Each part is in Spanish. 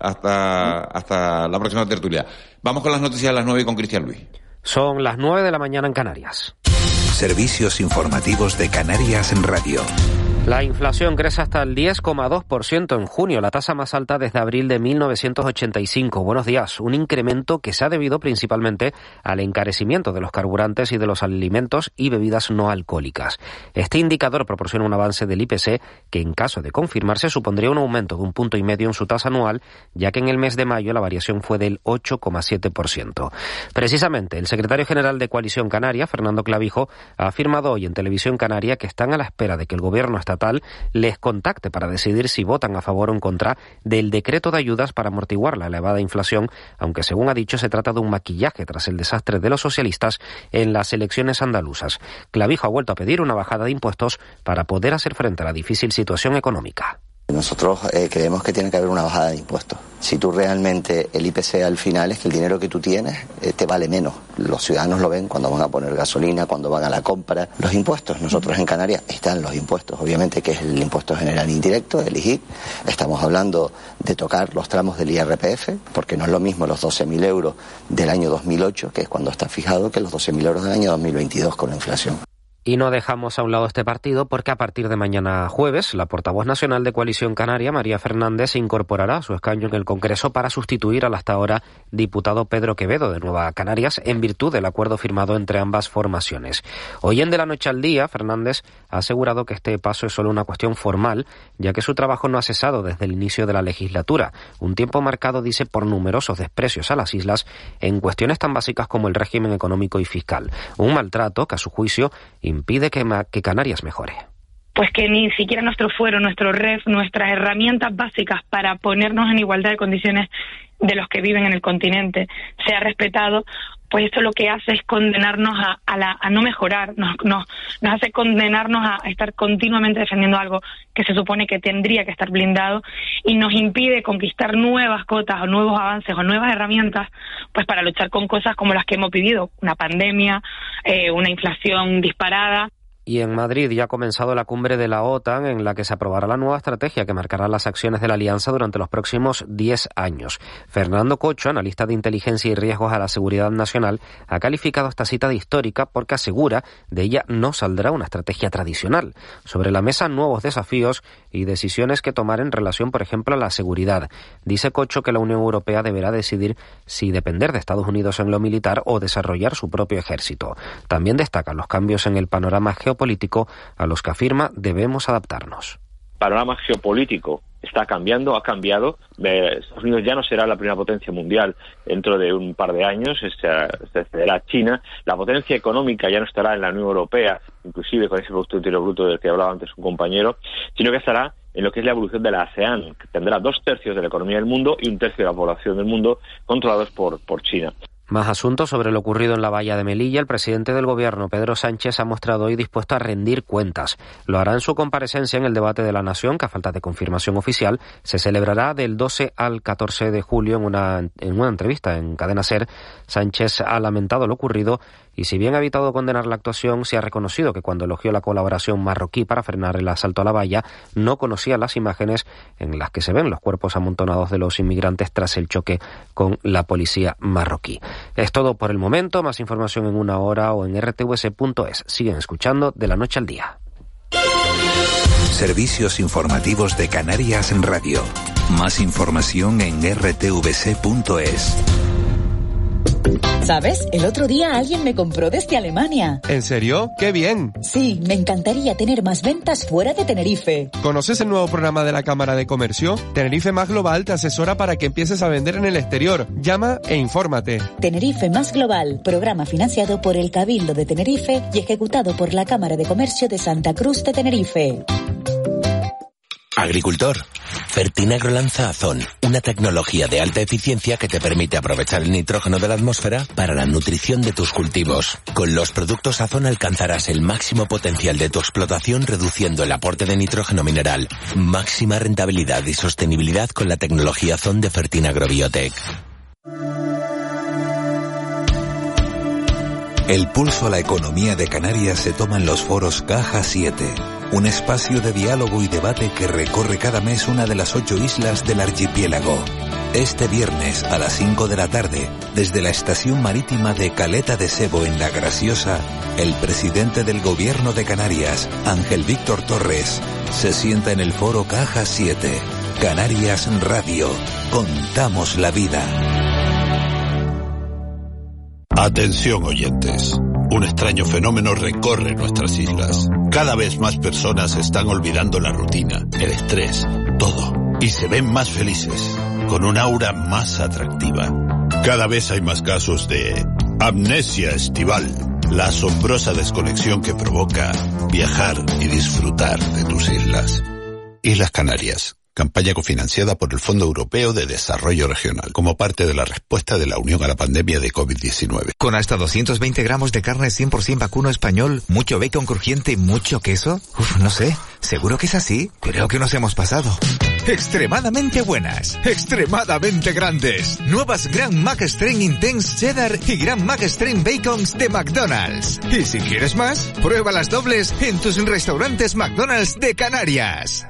Hasta, hasta la próxima tertulia. Vamos con las noticias a las 9 con Cristian Luis. Son las 9 de la mañana en Canarias. Servicios informativos de Canarias en Radio. La inflación crece hasta el 10,2% en junio, la tasa más alta desde abril de 1985. Buenos días. Un incremento que se ha debido principalmente al encarecimiento de los carburantes y de los alimentos y bebidas no alcohólicas. Este indicador proporciona un avance del IPC que, en caso de confirmarse, supondría un aumento de un punto y medio en su tasa anual, ya que en el mes de mayo la variación fue del 8,7%. Precisamente, el secretario general de Coalición Canaria, Fernando Clavijo, ha afirmado hoy en Televisión Canaria que están a la espera de que el gobierno estatal les contacte para decidir si votan a favor o en contra del decreto de ayudas para amortiguar la elevada inflación, aunque según ha dicho se trata de un maquillaje tras el desastre de los socialistas en las elecciones andaluzas. Clavijo ha vuelto a pedir una bajada de impuestos para poder hacer frente a la difícil situación económica. Nosotros eh, creemos que tiene que haber una bajada de impuestos. Si tú realmente el IPC al final es que el dinero que tú tienes eh, te vale menos. Los ciudadanos lo ven cuando van a poner gasolina, cuando van a la compra. Los impuestos, nosotros en Canarias están los impuestos, obviamente que es el impuesto general indirecto, el IGIC. Estamos hablando de tocar los tramos del IRPF, porque no es lo mismo los 12.000 euros del año 2008, que es cuando está fijado, que los 12.000 euros del año 2022 con la inflación. Y no dejamos a un lado este partido porque a partir de mañana jueves, la portavoz nacional de Coalición Canaria, María Fernández, se incorporará a su escaño en el Congreso para sustituir al hasta ahora diputado Pedro Quevedo de Nueva Canarias en virtud del acuerdo firmado entre ambas formaciones. Hoy en De la Noche al Día, Fernández ha asegurado que este paso es solo una cuestión formal, ya que su trabajo no ha cesado desde el inicio de la legislatura, un tiempo marcado, dice, por numerosos desprecios a las islas en cuestiones tan básicas como el régimen económico y fiscal. Un maltrato que, a su juicio, impide que, Canarias mejore. Pues que ni siquiera nuestro fuero, nuestro REF, nuestras herramientas básicas para ponernos en igualdad de condiciones de los que viven en el continente sea respetado, pues esto lo que hace es condenarnos a, la, a no mejorar, nos, nos, nos hace condenarnos a, estar continuamente defendiendo algo que se supone que tendría que estar blindado y nos impide conquistar nuevas cotas o nuevos avances o nuevas herramientas pues para luchar con cosas como las que hemos vivido, una pandemia, eh, una inflación disparada y en Madrid ya ha comenzado la cumbre de la OTAN en la que se aprobará la nueva estrategia que marcará las acciones de la alianza durante los próximos 10 años. Fernando Cocho, analista de inteligencia y riesgos a la seguridad nacional, ha calificado esta cita de histórica porque asegura de ella no saldrá una estrategia tradicional. Sobre la mesa nuevos desafíos y decisiones que tomar en relación, por ejemplo, a la seguridad. Dice Cocho que la Unión Europea deberá decidir si depender de Estados Unidos en lo militar o desarrollar su propio ejército. También destacan los cambios en el panorama geopolítico político a los que afirma debemos adaptarnos. Panorama geopolítico está cambiando, ha cambiado. Eh, Estados Unidos ya no será la primera potencia mundial dentro de un par de años, se cederá China. La potencia económica ya no estará en la Unión Europea, inclusive con ese Producto Interior Bruto del que hablaba antes un compañero, sino que estará en lo que es la evolución de la ASEAN, que tendrá dos tercios de la economía del mundo y un tercio de la población del mundo controlados por, por China. Más asuntos sobre lo ocurrido en la valla de Melilla. El presidente del gobierno, Pedro Sánchez, ha mostrado hoy dispuesto a rendir cuentas. Lo hará en su comparecencia en el debate de la Nación, que a falta de confirmación oficial, se celebrará del 12 al 14 de julio en una, en una entrevista en Cadena Ser. Sánchez ha lamentado lo ocurrido y si bien ha evitado condenar la actuación, se ha reconocido que cuando elogió la colaboración marroquí para frenar el asalto a la valla, no conocía las imágenes en las que se ven los cuerpos amontonados de los inmigrantes tras el choque con la policía marroquí. Es todo por el momento. Más información en una hora o en rtvs.es. Siguen escuchando de la noche al día. Servicios informativos de Canarias en Radio. Más información en rtvc.es. ¿Sabes? El otro día alguien me compró desde Alemania. ¿En serio? ¡Qué bien! Sí, me encantaría tener más ventas fuera de Tenerife. ¿Conoces el nuevo programa de la Cámara de Comercio? Tenerife Más Global te asesora para que empieces a vender en el exterior. Llama e infórmate. Tenerife Más Global, programa financiado por el Cabildo de Tenerife y ejecutado por la Cámara de Comercio de Santa Cruz de Tenerife. Agricultor, Fertinagro lanza Azón, una tecnología de alta eficiencia que te permite aprovechar el nitrógeno de la atmósfera para la nutrición de tus cultivos. Con los productos Azón alcanzarás el máximo potencial de tu explotación reduciendo el aporte de nitrógeno mineral. Máxima rentabilidad y sostenibilidad con la tecnología Azón de Fertinagro Biotech. El pulso a la economía de Canarias se toma en los foros Caja 7, un espacio de diálogo y debate que recorre cada mes una de las ocho islas del archipiélago. Este viernes a las 5 de la tarde, desde la estación marítima de Caleta de Sebo en La Graciosa, el presidente del gobierno de Canarias, Ángel Víctor Torres, se sienta en el foro Caja 7. Canarias Radio. Contamos la vida. Atención oyentes. Un extraño fenómeno recorre nuestras islas. Cada vez más personas están olvidando la rutina, el estrés, todo. Y se ven más felices, con un aura más atractiva. Cada vez hay más casos de amnesia estival, la asombrosa desconexión que provoca viajar y disfrutar de tus islas. Islas Canarias, campaña cofinanciada por el Fondo Europeo de Desarrollo Regional, como parte de la respuesta de la Unión a la pandemia de COVID-19. Con hasta 220 gramos de carne 100% vacuno español, mucho bacon crujiente y mucho queso. Uf, no sé, seguro que es así. Creo que nos hemos pasado. Extremadamente buenas, extremadamente grandes. Nuevas Grand Mac Strain Intense Cheddar y Grand Mac Strain Bacons de McDonald's. Y si quieres más, prueba las dobles en tus restaurantes McDonald's de Canarias.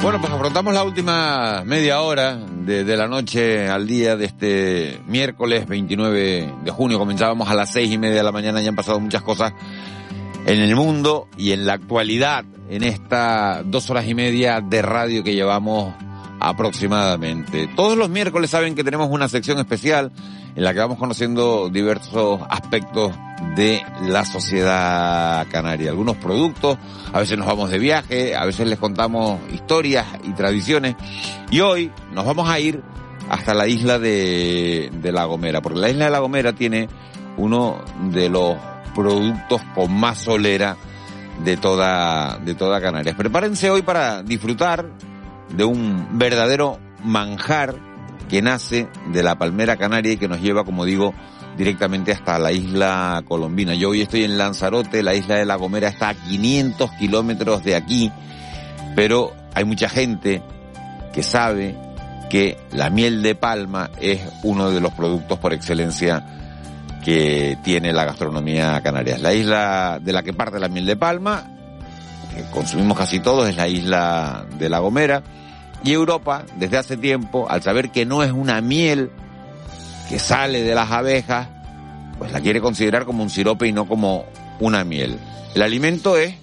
Bueno, pues afrontamos la última media hora de, de, la noche al día de este miércoles 29 de junio. Comenzábamos a las seis y media de la mañana y han pasado muchas cosas en el mundo y en la actualidad, en estas dos horas y media de radio que llevamos aproximadamente. Todos los miércoles saben que tenemos una sección especial en la que vamos conociendo diversos aspectos de la sociedad canaria. Algunos productos, a veces nos vamos de viaje, a veces les contamos historias y tradiciones. Y hoy nos vamos a ir hasta la isla de, La Gomera, porque la isla de La Gomera tiene uno de los productos con más solera de toda, de toda Canarias. Prepárense hoy para disfrutar de un verdadero manjar que nace de la palmera canaria y que nos lleva, como digo, directamente hasta la isla colombina. Yo hoy estoy en Lanzarote, la isla de La Gomera está a 500 kilómetros de aquí, pero hay mucha gente que sabe que la miel de palma es uno de los productos por excelencia que tiene la gastronomía canaria. La isla de la que parte la miel de palma, que consumimos casi todos, es la isla de La Gomera. Y Europa, desde hace tiempo, al saber que no es una miel que sale de las abejas, pues la quiere considerar como un sirope y no como una miel. El alimento es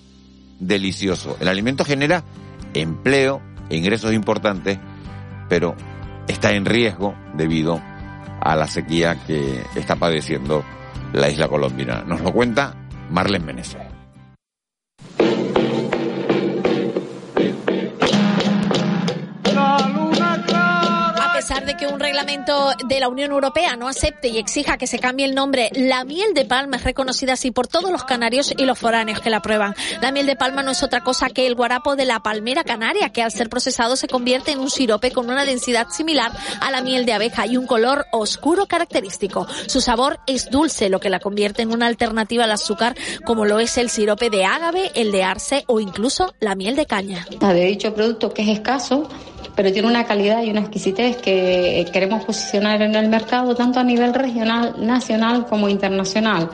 delicioso. El alimento genera empleo e ingresos importantes, pero está en riesgo debido a la sequía que está padeciendo la isla colombina. Nos lo cuenta Marlene Meneses. Pesar de que un reglamento de la Unión Europea no acepte y exija que se cambie el nombre, la miel de palma es reconocida así por todos los canarios y los foráneos que la prueban. La miel de palma no es otra cosa que el guarapo de la palmera canaria, que al ser procesado se convierte en un sirope con una densidad similar a la miel de abeja y un color oscuro característico. Su sabor es dulce, lo que la convierte en una alternativa al azúcar, como lo es el sirope de ágave, el de arce o incluso la miel de caña. De dicho producto que es escaso, pero tiene una calidad y una exquisitez que queremos posicionar en el mercado tanto a nivel regional, nacional como internacional.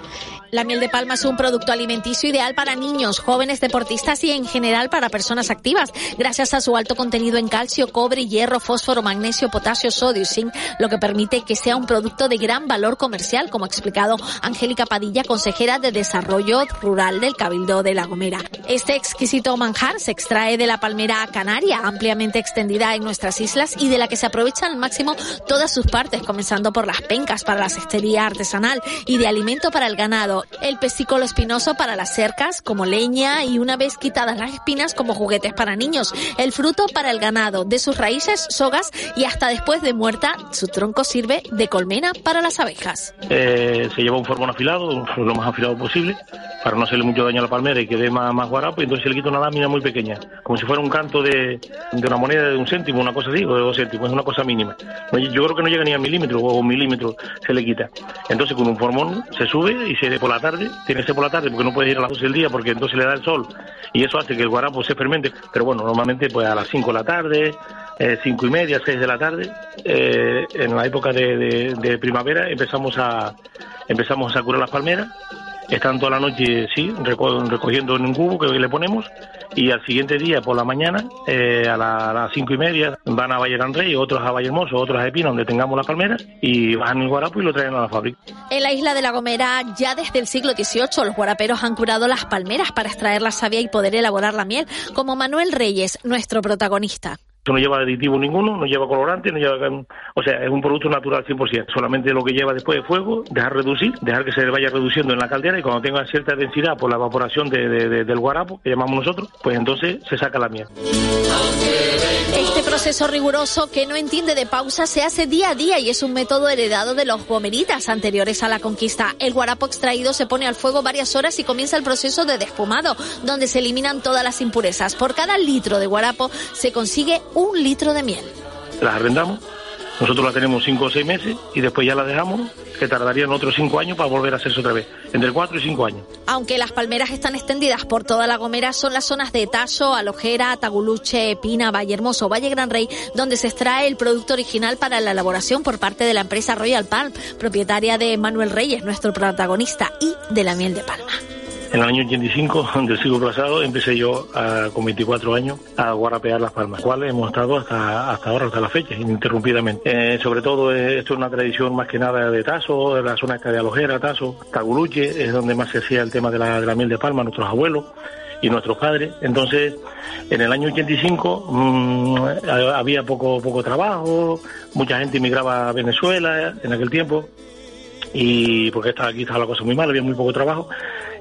La miel de palma es un producto alimenticio ideal para niños, jóvenes deportistas y en general para personas activas, gracias a su alto contenido en calcio, cobre, hierro, fósforo, magnesio, potasio, sodio y zinc, lo que permite que sea un producto de gran valor comercial, como ha explicado Angélica Padilla, consejera de Desarrollo Rural del Cabildo de La Gomera. Este exquisito manjar se extrae de la palmera canaria, ampliamente extendida en nuestras islas y de la que se aprovechan al máximo todas sus partes, comenzando por las pencas para la cestería artesanal y de alimento para el ganado el pesícolo espinoso para las cercas como leña y una vez quitadas las espinas como juguetes para niños, el fruto para el ganado, de sus raíces, sogas y hasta después de muerta su tronco sirve de colmena para las abejas. Eh, se lleva un formón afilado, lo más afilado posible, para no hacerle mucho daño a la palmera y que dé más, más guarapo, y entonces se le quita una lámina muy pequeña, como si fuera un canto de, de una moneda de un céntimo, una cosa así, o de dos céntimos, es una cosa mínima. Yo creo que no llega ni a milímetro o un milímetro se le quita. Entonces con un formón se sube y se por la tarde, tiene que ser por la tarde porque no puede ir a las 12 del día porque entonces le da el sol y eso hace que el guarapo se fermente, pero bueno, normalmente pues a las 5 de la tarde, eh, cinco y media, 6 de la tarde, eh, en la época de, de primavera empezamos a empezamos a curar las palmeras. Están toda la noche, sí, recogiendo en un cubo que le ponemos y al siguiente día por la mañana, eh, a, las cinco y media, van a Valle Rey, otros a Valle Hermoso, otros a Epina, donde tengamos las palmeras, y bajan el guarapo y lo traen a la fábrica. En la isla de La Gomera, ya desde el siglo XVIII, los guaraperos han curado las palmeras para extraer la savia y poder elaborar la miel, como Manuel Reyes, nuestro protagonista. No lleva aditivo ninguno, no lleva colorante, no lleva, o sea, es un producto natural 100%. Solamente lo que lleva después de fuego, dejar reducir, dejar que se vaya reduciendo en la caldera y cuando tenga cierta densidad por la evaporación del guarapo, que llamamos nosotros, pues entonces se saca la miel. Este proceso riguroso que no entiende de pausa se hace día a día y es un método heredado de los gomeritas anteriores a la conquista. El guarapo extraído se pone al fuego varias horas y comienza el proceso de despumado, donde se eliminan todas las impurezas. Por cada litro de guarapo se consigue un litro de miel. Las arrendamos, nosotros la tenemos cinco o seis meses y después ya la dejamos, que tardarían otros cinco años para volver a hacerse otra vez, entre cuatro y cinco años. Aunque las palmeras están extendidas por toda La Gomera, son las zonas de Taso, Alojera, Taguluche, Pina, Valle Hermoso, Valle Gran Rey, donde se extrae el producto original para la elaboración por parte de la empresa Royal Palm, propietaria de Manuel Reyes, nuestro protagonista, y de la miel de palma. En el año 85 del siglo pasado empecé yo con 24 años a guarapear las palmas, cuales hemos estado hasta, hasta ahora, hasta la fecha, ininterrumpidamente. Eh, sobre todo eh, esto es una tradición más que nada de Tazo, de la zona esta de Alojera, Tazo, Taguluche, es donde más se hacía el tema de la, de la miel de palma, nuestros abuelos y nuestros padres. Entonces, en el año 85 mmm, había poco, poco trabajo, mucha gente emigraba a Venezuela en aquel tiempo, y porque estaba aquí estaba la cosa muy mal, había muy poco trabajo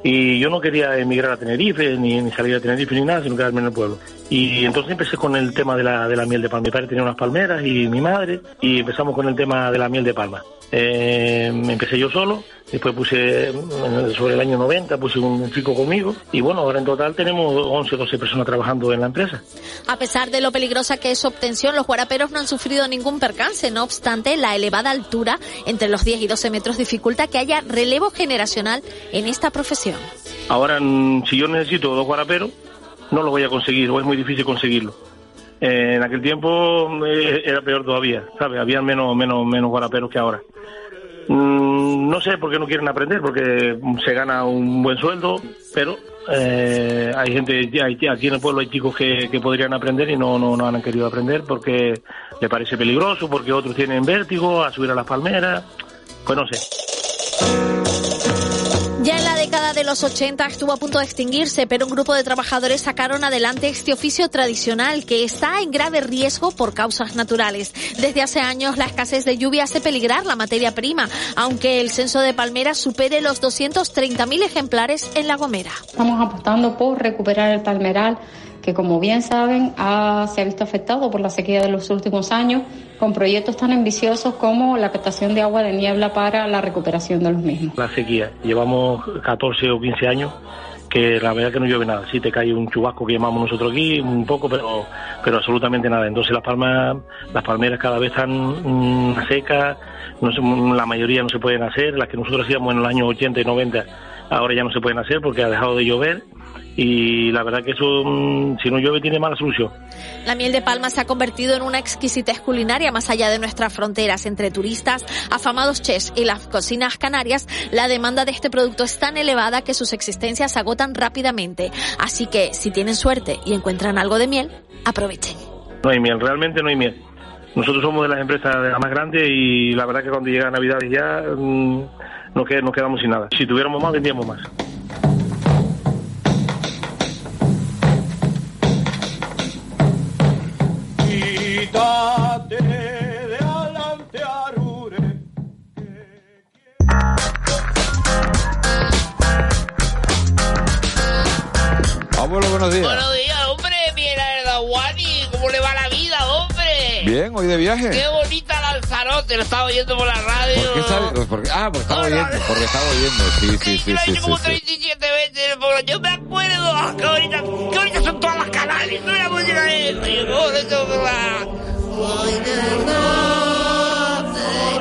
y yo no quería emigrar a Tenerife, ni, salir a Tenerife ni nada, sino quedarme en el pueblo. Y entonces empecé con el tema de la, de la miel de palma. Mi padre tenía unas palmeras y mi madre, y empezamos con el tema de la miel de palma. Eh, empecé yo solo, después puse, sobre el año 90, puse un chico conmigo, y bueno, ahora en total tenemos 11 o 12 personas trabajando en la empresa. A pesar de lo peligrosa que es su obtención, los guaraperos no han sufrido ningún percance, no obstante, la elevada altura, entre los 10 y 12 metros, dificulta que haya relevo generacional en esta profesión. Ahora, si yo necesito dos guaraperos, no lo voy a conseguir, o es muy difícil conseguirlo. Eh, en aquel tiempo eh, era peor todavía, ¿sabes? Había menos, menos, menos guaraperos que ahora. Mm, no sé por qué no quieren aprender, porque se gana un buen sueldo, pero eh, hay gente, aquí en el pueblo hay chicos que, que podrían aprender y no, no, no, han querido aprender porque le parece peligroso, porque otros tienen vértigo a subir a las palmeras, pues no sé. Los 80 estuvo a punto de extinguirse, pero un grupo de trabajadores sacaron adelante este oficio tradicional que está en grave riesgo por causas naturales. Desde hace años la escasez de lluvia hace peligrar la materia prima, aunque el censo de palmeras supere los 230.000 ejemplares en La Gomera. Estamos apostando por recuperar el palmeral que como bien saben ha, se ha visto afectado por la sequía de los últimos años, con proyectos tan ambiciosos como la captación de agua de niebla para la recuperación de los mismos. La sequía, llevamos 14 o 15 años que la verdad que no llueve nada, sí te cae un chubasco que llamamos nosotros aquí, un poco, pero pero absolutamente nada. Entonces las palmas, las palmeras cada vez están mmm, secas, no la mayoría no se pueden hacer, las que nosotros hacíamos en los años 80 y 90 ahora ya no se pueden hacer porque ha dejado de llover y la verdad que eso, mm, si no llueve, tiene mala solución. La miel de palma se ha convertido en una exquisitez culinaria más allá de nuestras fronteras. Entre turistas, afamados chefs y las cocinas canarias, la demanda de este producto es tan elevada que sus existencias se agotan rápidamente. Así que, si tienen suerte y encuentran algo de miel, aprovechen. No hay miel, realmente no hay miel. Nosotros somos de las empresas de las más grandes y la verdad que cuando llega Navidad ya mm, nos, qued- nos quedamos sin nada. Si tuviéramos más, vendríamos más. Quítate de adelante, Arure. Abuelo, buenos días. Buenos días, hombre. Mira, el Dawani, ¿cómo le va la vida, hombre? Bien, hoy de viaje. Qué bonita Lanzarote, lo estaba oyendo por la radio. ¿Por qué sabe? Porque- ah, porque estaba oyendo, porque estaba oyendo. Sí, sí, sí, sí, sí, Como sí. 37 veces, yo me acuerdo. ah, Qué bonita, qué bonitas son todas las canales. No la música. Yo,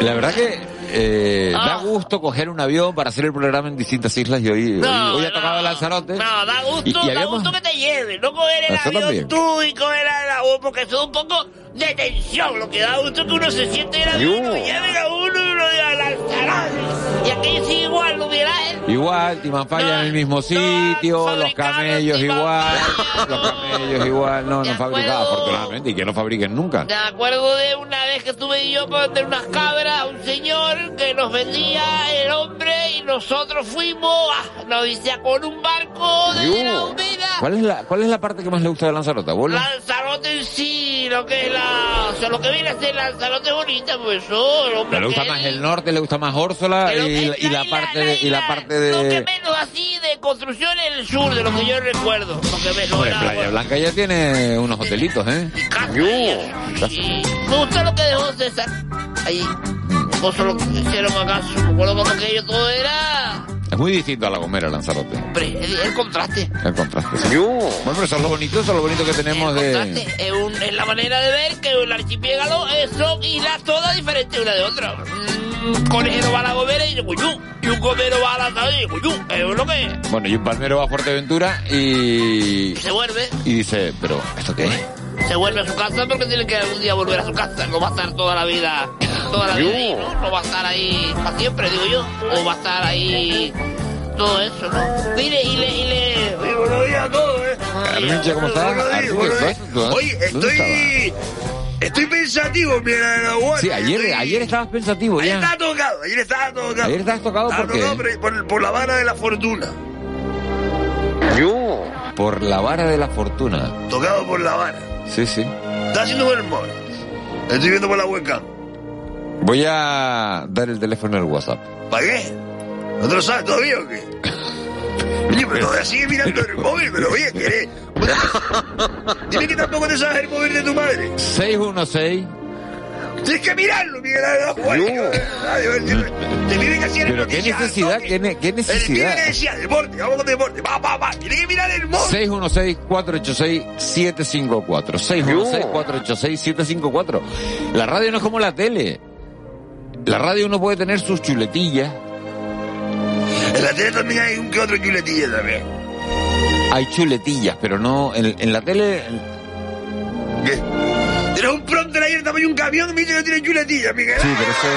La verdad que eh, da gusto coger un avión para hacer el programa en distintas islas y hoy, hoy, No, hoy ha tocado Lanzarote. No, da gusto, Y- y da habíamos- gusto que te lleven, no coger el Eso avión también. tú y coger el avión, porque eso es un poco de tensión. Lo que da gusto que uno se siente Yo. y lleven a uno y uno diga Lanzarote. Y aquí sí igual, lo hubiera. Igual, Timanfaya en el mismo sitio, los camellos igual, los camellos igual, no, no fabricaba afortunadamente y que no fabriquen nunca. Me acuerdo de una vez que estuve yo para vender unas cabras a un señor que nos vendía el hombre y nosotros fuimos, ah, nos decía, con un barco de la. ¿Cuál es la, cuál es la parte que más le gusta de Lanzarote, abuelo? Lanzarote en sí, lo que es la... O sea, lo que viene a ser Lanzarote bonita, pues eso, el hombre ¿Le gusta más el norte, le gusta más Órsola y, y la parte de, y la parte de... menos así de construcción en el sur, de lo que yo recuerdo. Lo que me Hombre, era, Playa Blanca ya tiene unos hotelitos, ¿eh? Me gusta lo que dejó César ahí. Cosa lo que hicieron acá, me acuerdo cuando aquello todo era... Es muy distinto a La Gomera, Lanzarote. Hombre, el, el contraste. El contraste. sí. Bueno, pero eso es lo bonito, eso es lo bonito que tenemos de... contraste. Es, un- es la manera de ver que el archipiélago es- son islas todas diferentes una de otra. Un conejero va a la gomera y dice cuyú. Y un gomero va a Lanzarote y dice cuyú. Es lo que es. Bueno, y un palmero va a Fuerteventura y... Se vuelve. Y dice, pero, ¿esto qué es? Se vuelve a su casa porque tiene que algún día volver a su casa. No va a estar toda la vida, toda la vida ahí, ¿no? No va a estar ahí para siempre, digo yo. O va a estar ahí todo eso, ¿no? Le, y le, y le... Oye, buenos días a todos, ¿eh? ¿cómo estás? Buenos días, Arminche, buenos días. ¿dónde- dónde- Oye, estoy... Estoy pensativo, mira, en la guardia. Sí, ayer, Estoy- ayer estabas pensativo Ayer ya. estaba tocado, ayer estaba tocado. Ayer estabas tocado Estaba ¿por qué? tocado por, por, por la vara de la fortuna. Yo. Por la vara de la fortuna. Tocado por la vara. Sí, sí. Está haciendo buen humor. Estoy viendo por la webcam. Voy a dar el teléfono el WhatsApp. ¿Para qué? ¿No te lo sabes todavía o qué? Oye, pero todavía sigue mirando el móvil, pero oye, ¿qué Dime que tampoco te sabes el móvil de tu madre. 616. Tienes que mirarlo, Miguel Ángel. Te viven así en el Pero qué necesidad, qué, qué pibe necesidad. le decía, deporte, vamos con deporte, va, va, va. Tienes que mirar el móvil. 616-486-754. 616-486-754. La radio no es como la tele. La radio uno puede tener sus chuletillas. En la tele también hay un que otro chuletilla también. Hay chuletillas, pero no. En, en la tele. De un camión y me dice que tiene chuletilla, Miguel. Sí, pero eso.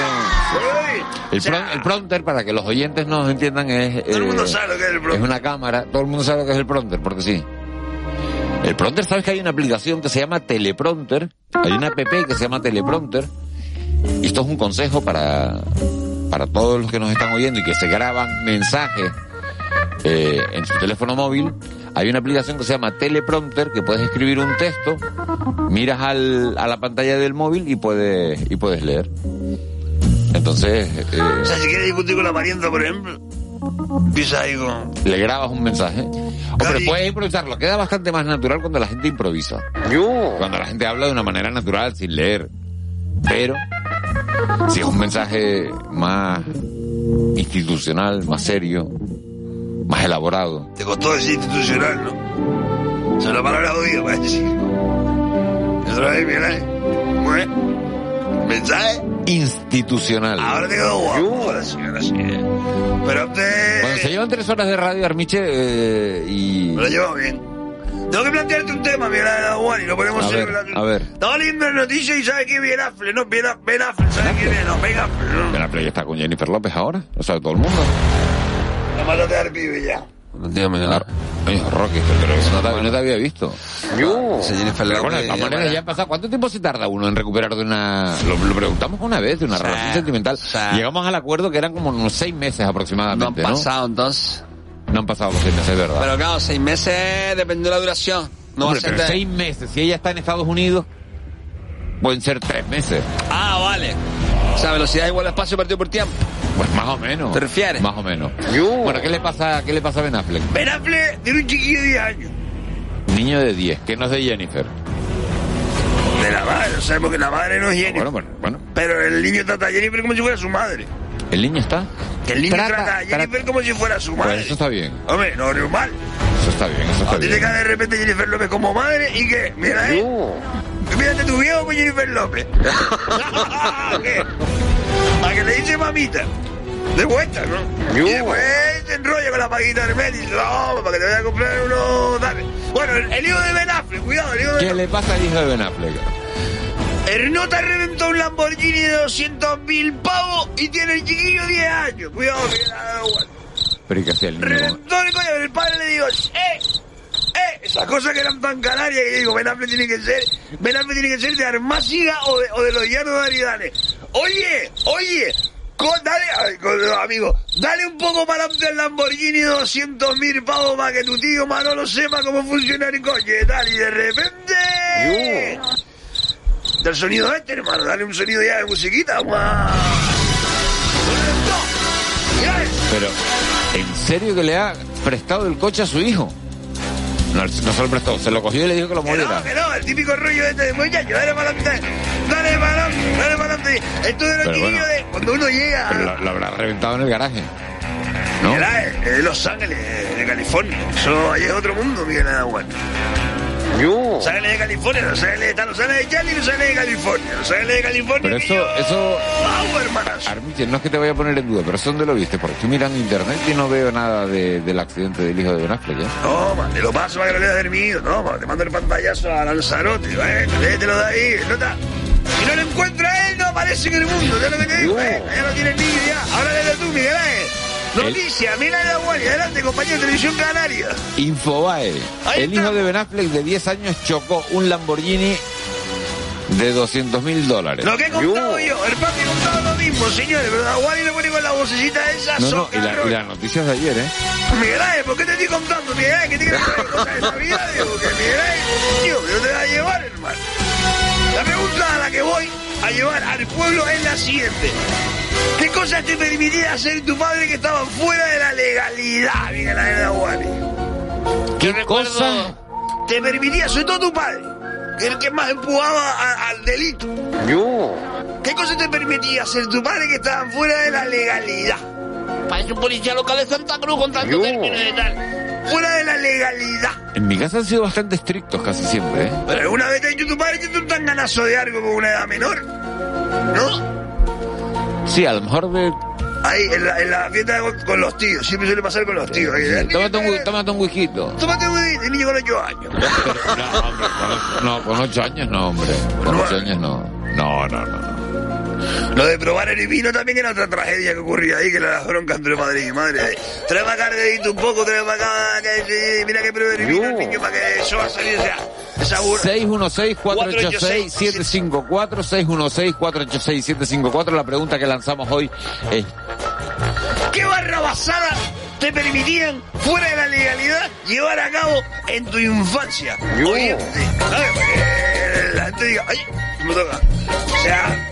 Oye, El, o sea, el prompter, para que los oyentes nos entiendan, es. Todo el mundo eh, sabe lo que es el prompter. Es una cámara. Todo el mundo sabe lo que es el prompter, porque sí. El prompter, ¿sabes que hay una aplicación que se llama Teleprompter? Hay una app que se llama Teleprompter. Y esto es un consejo para, para todos los que nos están oyendo y que se graban mensajes eh, en su teléfono móvil. Hay una aplicación que se llama Teleprompter que puedes escribir un texto, miras al, a la pantalla del móvil y puedes, y puedes leer. Entonces, eh, O sea, si quieres discutir con la parienta, por ejemplo, empieza ahí con... le grabas un mensaje. Hombre, puedes improvisarlo. Queda bastante más natural cuando la gente improvisa. Cuando la gente habla de una manera natural, sin leer. Pero, si es un mensaje más institucional, más serio, más elaborado. Te costó decir institucional, ¿no? Sea, la palabra jodida para decir. Otra vez, Ángel. Bueno, mensaje institucional. ahora te quedó guapo. Ahora sí, ahora sí. Pero te... Cuando se llevan tres horas de radio, Armiche, eh, y... Me lo llevo bien. Tengo que plantearte un tema, mira, Juan, y lo ponemos A ver, a ver. Estaba leyendo la noticia y sabe que Ben Affleck, no, Ben Affleck, ¿sabe quién es? No, Ben Affleck. Ben Affleck está con Jennifer López ahora, lo sabe todo el mundo. La mátate al pibe ya. Ay, Rocky, pero eso no te, no te había visto. Yo. Jennifer Pero bueno, de López, todas maneras ya han pasado. ¿Cuánto tiempo se tarda uno en recuperar de una... Lo, lo preguntamos una vez, de una relación sentimental. Llegamos al acuerdo que eran como unos seis meses aproximadamente, No ¿no? han pasado entonces. No han pasado los seis meses, ¿verdad? Pero claro, seis meses depende de la duración. No Hombre, va a ser pero de- seis meses. Si ella está en Estados Unidos, pueden ser tres meses. Ah, vale. O sea, velocidad igual a espacio partido por tiempo. Pues más o menos. ¿Te refieres? Más o menos. Bueno, ¿qué le pasa, qué le pasa a Ben Affleck? Ben Affleck tiene un chiquillo de 10 años. Niño de 10, que no es de Jennifer. De la madre, sabemos que la madre no es Jennifer. Bueno, bueno, bueno. Pero el niño trata a Jennifer como si fuera su madre. ¿El niño está? Que el niño Trata- trata, a Jennifer como si fuera su Pues madre. eso está bien. Hombre, no normal. Eso está bien, eso está bien. cae de repente Jennifer López como madre y que, mira, eh. Mírate tu viejo con Jennifer López. ¿Qué? A que le dice mamita. De vuelta, ¿no? Y después se enrolla con la paguita de Mel y dice, no, para que te vaya a comprar uno, dale. Bueno, el, el hijo de Ben Affleck, cuidado, el hijo de Ben ¿Qué le pasa al hijo de Ben Affleck? Ernota reventó un Lamborghini de 200 mil pavos y tiene el chiquillo 10 años. Cuidado, que la bueno. Pero ¿y qué hacía el niño? Reventó el coño, el padre le digo, ¡eh! ¡eh! Esas cosas que eran tan canarias que yo digo, Ben Affleck tiene que ser, Ben Affleck tiene que ser de Armásiga o de, o de los llanos de Aridane. Oye, oye, dale, amigo, dale un poco para adelante al Lamborghini de 200 mil pavos para que tu tío Manolo sepa cómo funciona el coche, tal, y de repente... Del sonido este, hermano, dale un sonido ya de musiquita, guau. Pero, ¿en serio que le ha prestado el coche a su hijo? No, no se lo prestó, se lo cogió y le dijo que lo moviera. no, que no, el típico rollo este de muchacho, dale para adelante, dale para adelante, dale para adelante. Esto de los bueno. de cuando uno llega Pero lo, lo habrá reventado en el garaje. ¿No? Mira, es de Los Ángeles, de California. Eso ahí es otro mundo, Miguel Anahuel. Los Ángeles de California, Los Ángeles, están Los Ángeles de Cali y Los Ángeles de California. Los Ángeles de California. Pero eso, yo- eso... Hermanas. Armiche, no es que te vaya a poner en duda, pero ¿eso dónde lo viste? Porque estoy mirando internet y no veo nada de- del accidente del hijo de Ben Affleck, ¿eh? Toma, te lo paso para que lo leas dormido. Toma, te mando el pantallazo a Lanzarote. Bueno, léetelo de ahí. Nota. Si no lo encuentra él, no aparece en el mundo. ¿Sabes lo que te digo? Venga, ya lo tiene el niño ya. Ahora léelo tú, Miguel Ángel. Noticia, mira la guardia. Adelante, compañero de Televisión Canaria. Infobae. Ahí El hijo de Ben Affleck de 10 años chocó un Lamborghini de 200 mil dólares. Lo que he contado yo, el papi ha contado lo mismo, señores, pero la guardia le pone con la vocecita esa, No, no, y, la, y las noticias de ayer, ¿eh? Miguel Ángel, ¿por qué te estoy contando, Miguel Ángel? ¿Qué te crees que cosas de Navidad? Digo, que Miguel Ángel, tío, ¿de dónde te va a llevar, hermano? La pregunta a la que voy a llevar al pueblo es la siguiente. ¿Qué cosas te permitía hacer tu padre que estaban fuera de la legalidad, Miguel Ángel Aguani? ¿Qué cosa? Te permitía, sobre todo tu padre, que es el que más empujaba a- al delito. Yo. ¿Qué cosas te permitía hacer tu padre que estaban fuera de la legalidad? Parece un policía local de Santa Cruz con tanto término y tal. Fuera de la legalidad. En mi casa han sido bastante estrictos casi siempre, ¿eh? Pero alguna vez te ha dicho tu padre que tú tan ganazo de algo con una edad menor. ¿No? Sí, a lo mejor de... Ahí, en la, en la fiesta con, con los tíos. Siempre suele pasar con los tíos. Ahí. Tómate un, tómate un whisky. Tómate un el niño con 8 años. No, con 8 años no, hombre. Con 8 años no. No, no, no. Lo de probar el vino también era otra tragedia que ocurría ahí, que era la bronca entre padre y madre. ahí. Trae para acá, dedito un poco, trae para acá, que, mira que pruebe el vino el niño para que eso va a salir esa, esa burra. 616-486-754, 616-486-754. La pregunta que lanzamos hoy es, ¿Qué barra basada te permitían, fuera de la legalidad, llevar a cabo en tu infancia? Oyente, ¿sabes? Para que la gente diga, ¡ay! Me toca. O sea,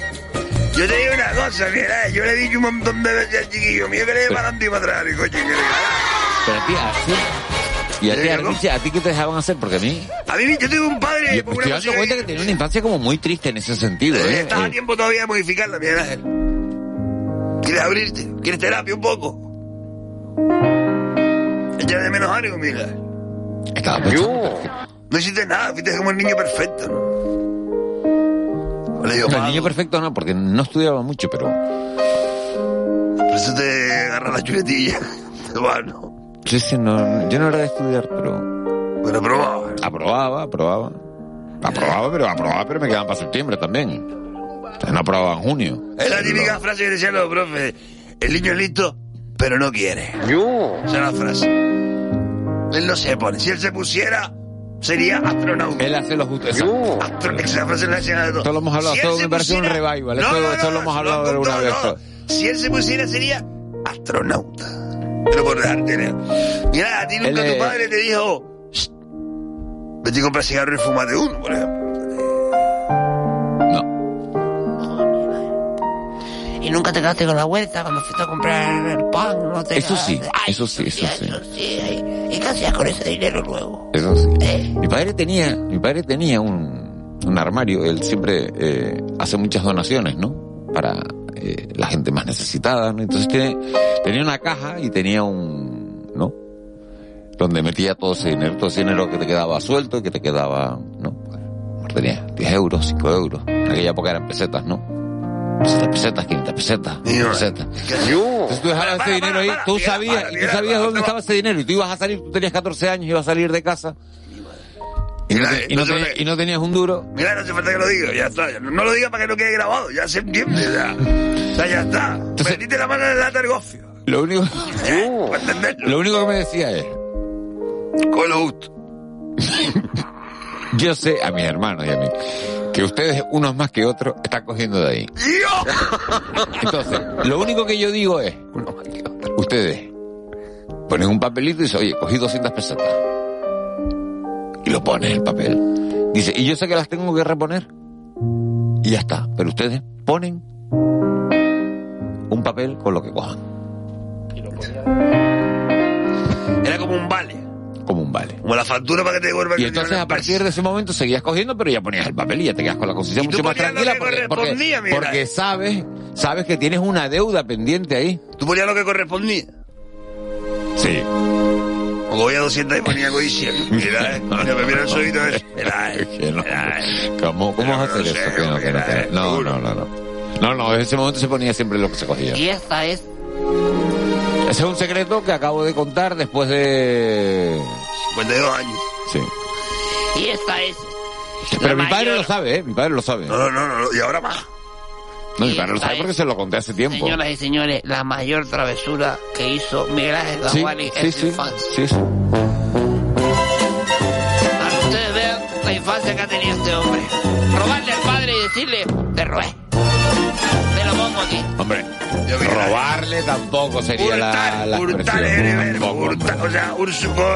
yo te digo una cosa, mira, yo le he dicho un montón de veces al chiquillo mío que le dé para adelante y para atrás coche que le pero a ti, y a ti, ¿Eh, Armiche, ¿a ti qué te dejaban hacer? Porque a mí, A mí, yo tengo un padre... yo me estoy dando cuenta que tenía una infancia como muy triste en ese sentido, Eh. Estás a Eh, tiempo todavía de modificarla, Miguel Ángel. ¿Quieres abrirte? ¿Quieres terapia un poco? Échale de menos algo, mira. Estaba pensando No hiciste nada, fuiste como el niño perfecto, ¿no? No, el niño perfecto no, porque no estudiaba mucho, pero... Por eso te agarra la chuletilla. Bueno, Sí, sí, no, yo no era de estudiar, pero... pero aprobaba. Aprobaba, aprobaba. Aprobaba, pero aprobaba, pero me quedaban para septiembre también. Entonces no aprobaba en junio. Es la típica frase que decían los profes. El niño es listo, pero no quiere. Esa es la frase. Él no se pone. Si él se pusiera, sería astronauta. Él hace lo justo. Astro- Esa frase la decían a todos. Esto lo hemos hablado, Si se me parece un revival. No, Esto, no, no, esto lo hemos hablado no, alguna vez. Si él se pusiera, sería astronauta. Pero por dejarte, Leo. Mira, a ti nunca Él tu padre te dijo, "Shh, vete a comprar cigarro y fumate uno, por ejemplo. Nunca te quedaste con la vuelta cuando fuiste a comprar el pan. No te Eso sí, Ay, eso sí, eso sí. sí. ay. ¿Y qué hacías con ese dinero luego? Eso sí. Mi padre tenía, mi padre tenía un, un armario. Él siempre eh, hace muchas donaciones, ¿no? Para eh, la gente más necesitada, ¿no? Entonces tiene- tenía una caja y tenía un, ¿no? Donde metía todo ese dinero, todo ese dinero que te quedaba suelto y que te quedaba, ¿no? Tenía 10 euros, 5 euros. En aquella época eran pesetas, ¿no? 60 pesetas, 500 pesetas, 100 pesetas. Entonces tú dejabas ese dinero ahí, tú sabías, tú sabías dónde estaba ese dinero y tú ibas a salir, tú tenías 14 años, ibas a salir de casa y no, te- y no tenías, y no tenías un duro. Mira, no hace falta que lo diga, ya está. No, lo diga para que no quede grabado, ya se entiende, ya. O sea, ya está. Metiste la mano en el lata. Lo único, ¿Eh? Lo único que me decía es, Con lo justo. yo sé a mis hermanos y a mí, que ustedes, unos más que otros, están cogiendo de ahí. Entonces, lo único que yo digo es, ustedes ponen un papelito y dicen, oye, cogí 200 pesetas. Y lo ponen el papel. Dice, y yo sé que las tengo que reponer. Y ya está. Pero ustedes ponen un papel con lo que cojan. Era como un vale. Como un vale. Como la factura para que te devuelvan Y el dinero entonces en a partir de ese momento seguías cogiendo, pero ya ponías el papel y ya te quedas con la conciencia mucho más tranquila que porque, porque, correspondía, mira. porque sabes, sabes que tienes una deuda pendiente ahí. ¿Tú ponías lo que correspondía? Sí. O cogía 200 y ponía 100. Mira, eh. Mira, me mira el solito ese. Mira, eh. ¿Cómo, cómo vas a hacer no sé, eso? Que no, que no, que no. No, no, no, no. No, no, en ese momento se ponía siempre lo que se cogía. Y esta es Ese es un secreto que acabo de contar después de... 52 años. Sí. Y esta es. Pero la mi padre mayor- lo sabe, ¿eh? Mi padre lo sabe. No, no, no, no, y ahora más. No, mi padre lo sabe es- porque se lo conté hace tiempo. Señoras y señores, la mayor travesura que hizo Miguel Ángel Sí, Gaguani sí, su sí, infancia. sí, sí. Para que ustedes vean la infancia que ha tenido este hombre. Robarle al padre y decirle, te robé. Te lo pongo aquí. Hombre, robarle tampoco sería la, la Hurtar expresión. el verbo, Tampoco, hurtar, o sea,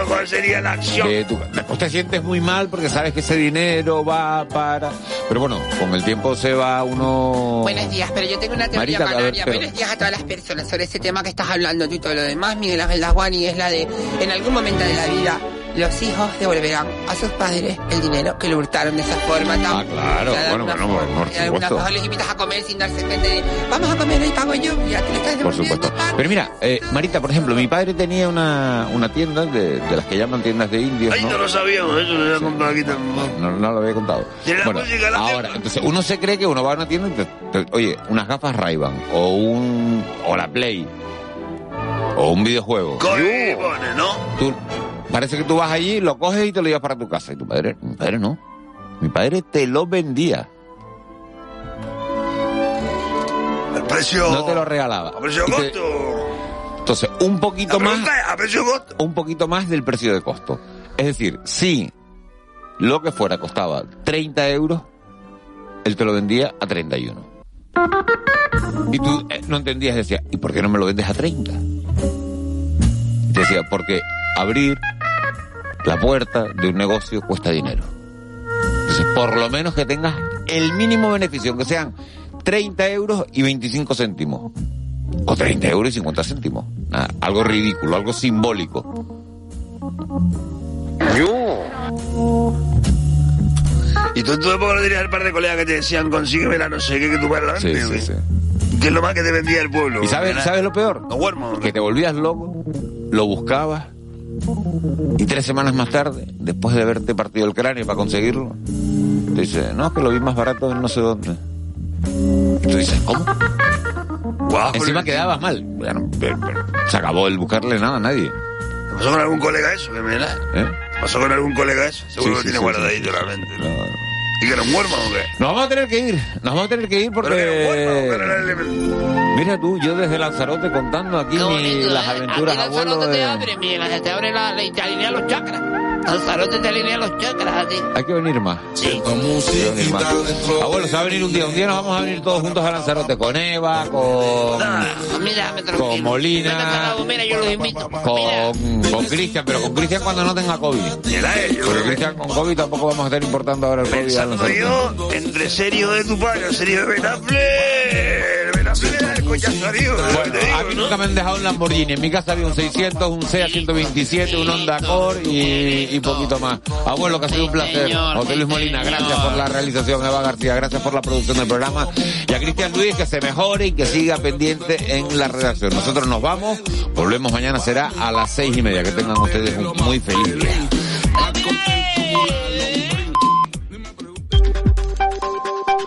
¿cuál sería la acción? Tú- después te sientes muy mal porque sabes que ese dinero va para... Pero bueno, con el tiempo se va uno... Buenos días, pero yo tengo una teoría Marita, ver, Buenos días a todas las personas sobre ese tema que estás hablando tú y todo lo demás. Miguel Ángel Dasguani es la de, en algún momento de la vida, los hijos devolverán a sus padres el dinero que le hurtaron de esa forma tan... Ah, claro, bueno, bueno, forma. por alguna supuesto. les invitas a comer sin darse cuenta de, vamos a comer y pago yo, ya te le estás Por supuesto. Pero mira, eh, Marita, por ejemplo, mi padre tenía una, una tienda de, de las que llaman tiendas de indios, Ay, no ¿no? lo sabíamos, eso lo había contado aquí también. No, no lo había contado. Bueno, la ahora, entonces uno se cree que uno va a una tienda y te, te- oye, unas gafas ray o un, o la Play, o un videojuego. Pone, ¿no? Tú, parece que tú vas allí, lo coges y te lo llevas para tu casa. Y tu padre, mi padre no. Mi padre te lo vendía. El precio... No te lo regalaba. A precio te- costo. Entonces, un poquito más. ¿a precio costo? Un poquito más del precio de costo. Es decir, si lo que fuera costaba 30 euros, él te lo vendía a 31. Y tú eh, no entendías, decías, ¿y por qué no me lo vendes a 30? Y te decía, porque abrir la puerta de un negocio cuesta dinero. Entonces, por lo menos que tengas el mínimo beneficio, aunque sean 30 euros y 25 céntimos. O 30 euros y 50 céntimos. Nada, algo ridículo, algo simbólico. Y tú época no tenías el par de colegas que te decían, consígueme la no sé qué que tú para Sí, adelante. sí, güey. sí. ¿Qué es lo más que te vendía el pueblo? ¿Y sabes, sabes lo peor? No duermo. Que te volvías loco, lo buscabas, y tres semanas más tarde, después de haberte partido el cráneo para conseguirlo, te dice, no, es que lo vi más barato en no sé dónde. Tú dices, ¿cómo? Encima quedabas mal. Bueno, pero- pero se acabó el buscarle nada a nadie. ¿Te pasó con algún colega eso? ¿eh? ¿Te pasó con algún colega eso? Seguro Sí, que sí, tiene sí, guardadito la mente. ¿no? ¿Y que un huérfano o qué? Nos vamos a tener que ir, nos vamos a tener que ir porque... Mira tú, yo desde Lanzarote contando aquí Qué mi- bonito, las ¿eh? aventuras Aquí abuelo Lanzarote te de... abre, Ángel, te abre la, la- te alinea los chakras. Lanzarote te alinea los chakras a ti. Hay que venir más. Sí. Hay que venir más. Abuelo, se va a venir un día. Un día nos vamos a venir todos juntos a Lanzarote con Eva, con... Mira, me tranquilo. Con Vete Molina, yo los invito. con, con Cristian, pero con Cristian cuando no tenga COVID. Porque Cristian con COVID tampoco vamos a estar importando ahora el COVID Pensando yo, entre serio de tu padre o serio de Benafle, coñazo a Dios. Bueno, a mí nunca me han dejado un Lamborghini. En mi casa había un 600, un SEA 127, un Honda Accord y, y poquito más. Abuelo, que ha sido un placer. José Luis Molina, gracias por la realización. Eva García, gracias por la producción del programa. Y a Cristian Luis, que se mejore y que siga pendiente en la redacción. Nosotros nos vamos. Volvemos mañana, será a las seis y media. Que tengan ustedes un muy feliz día.